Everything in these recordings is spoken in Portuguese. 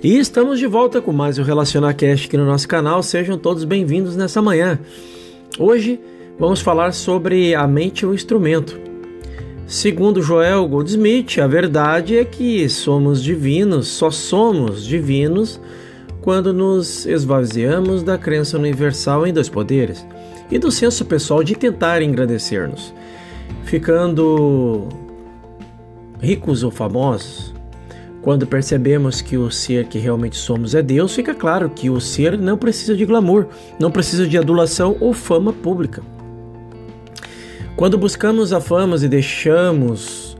E estamos de volta com mais o Relacionar Cast aqui no nosso canal. Sejam todos bem-vindos nessa manhã. Hoje vamos falar sobre a mente e o instrumento. Segundo Joel Goldsmith, a verdade é que somos divinos, só somos divinos quando nos esvaziamos da crença universal em dois poderes e do senso pessoal de tentar engrandecer-nos, ficando ricos ou famosos quando percebemos que o ser que realmente somos é Deus, fica claro que o ser não precisa de glamour, não precisa de adulação ou fama pública. Quando buscamos a fama e deixamos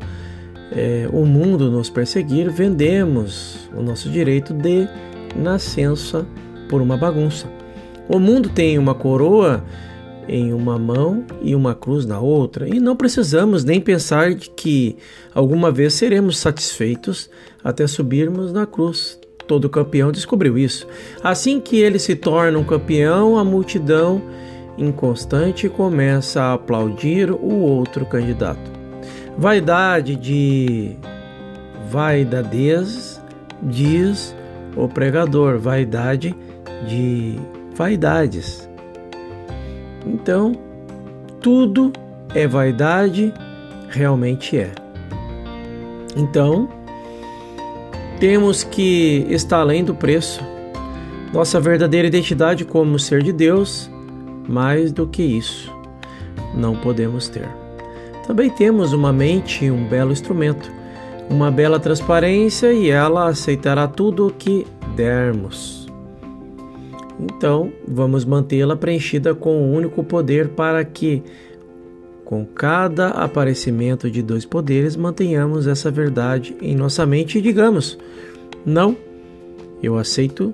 é, o mundo nos perseguir, vendemos o nosso direito de nascença por uma bagunça. O mundo tem uma coroa em uma mão e uma cruz na outra, e não precisamos nem pensar que alguma vez seremos satisfeitos até subirmos na cruz. Todo campeão descobriu isso. Assim que ele se torna um campeão, a multidão inconstante começa a aplaudir o outro candidato. Vaidade de vaidadez, diz o pregador, vaidade de vaidades. Então, tudo é vaidade, realmente é. Então, temos que estar além do preço. Nossa verdadeira identidade como ser de Deus, mais do que isso, não podemos ter. Também temos uma mente um belo instrumento, uma bela transparência e ela aceitará tudo o que dermos. Então, vamos mantê-la preenchida com um único poder para que, com cada aparecimento de dois poderes, mantenhamos essa verdade em nossa mente e digamos: não, eu aceito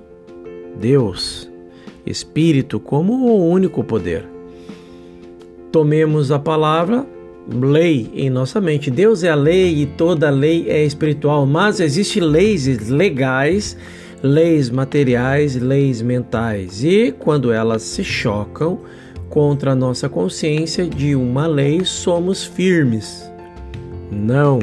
Deus, Espírito, como o único poder. Tomemos a palavra lei em nossa mente. Deus é a lei e toda lei é espiritual, mas existem leis legais leis materiais, leis mentais. E quando elas se chocam contra a nossa consciência de uma lei, somos firmes. Não,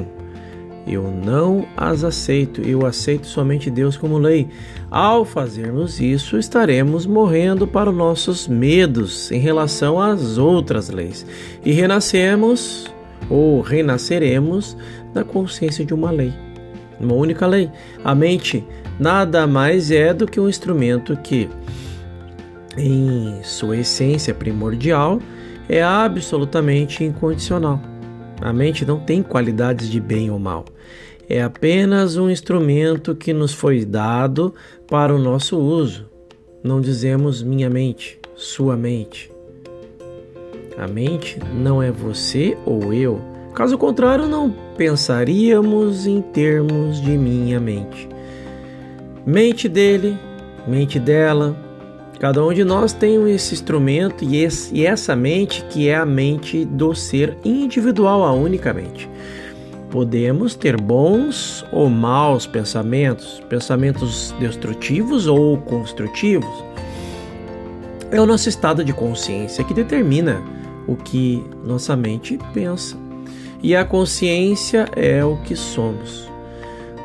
eu não as aceito, eu aceito somente Deus como lei. Ao fazermos isso, estaremos morrendo para os nossos medos em relação às outras leis e renascemos ou renasceremos na consciência de uma lei, uma única lei. A mente nada mais é do que um instrumento que, em sua essência primordial, é absolutamente incondicional. A mente não tem qualidades de bem ou mal. É apenas um instrumento que nos foi dado para o nosso uso. Não dizemos minha mente, sua mente. A mente não é você ou eu. Caso contrário, não pensaríamos em termos de minha mente mente dele, mente dela. Cada um de nós tem esse instrumento e, esse, e essa mente que é a mente do ser individual, a única mente. Podemos ter bons ou maus pensamentos, pensamentos destrutivos ou construtivos. É o nosso estado de consciência que determina o que nossa mente pensa. E a consciência é o que somos.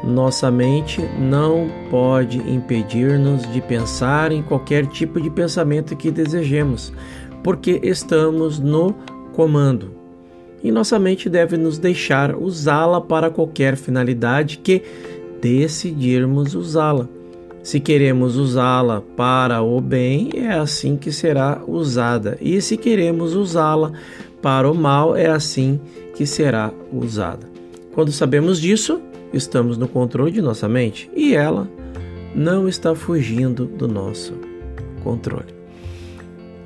Nossa mente não pode impedir-nos de pensar em qualquer tipo de pensamento que desejemos, porque estamos no comando. E nossa mente deve nos deixar usá-la para qualquer finalidade que decidirmos usá-la. Se queremos usá-la para o bem, é assim que será usada, e se queremos usá-la para o mal, é assim que será usada. Quando sabemos disso, estamos no controle de nossa mente e ela não está fugindo do nosso controle.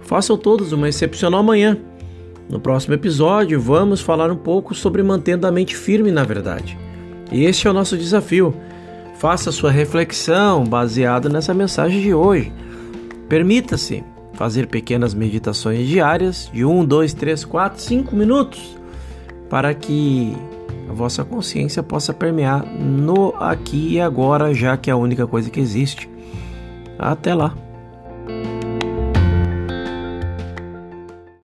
Façam todos uma excepcional manhã. No próximo episódio, vamos falar um pouco sobre mantendo a mente firme na verdade. Este é o nosso desafio. Faça sua reflexão baseada nessa mensagem de hoje. Permita-se fazer pequenas meditações diárias de 1, 2, 3, 4, 5 minutos para que a vossa consciência possa permear no aqui e agora, já que é a única coisa que existe. Até lá!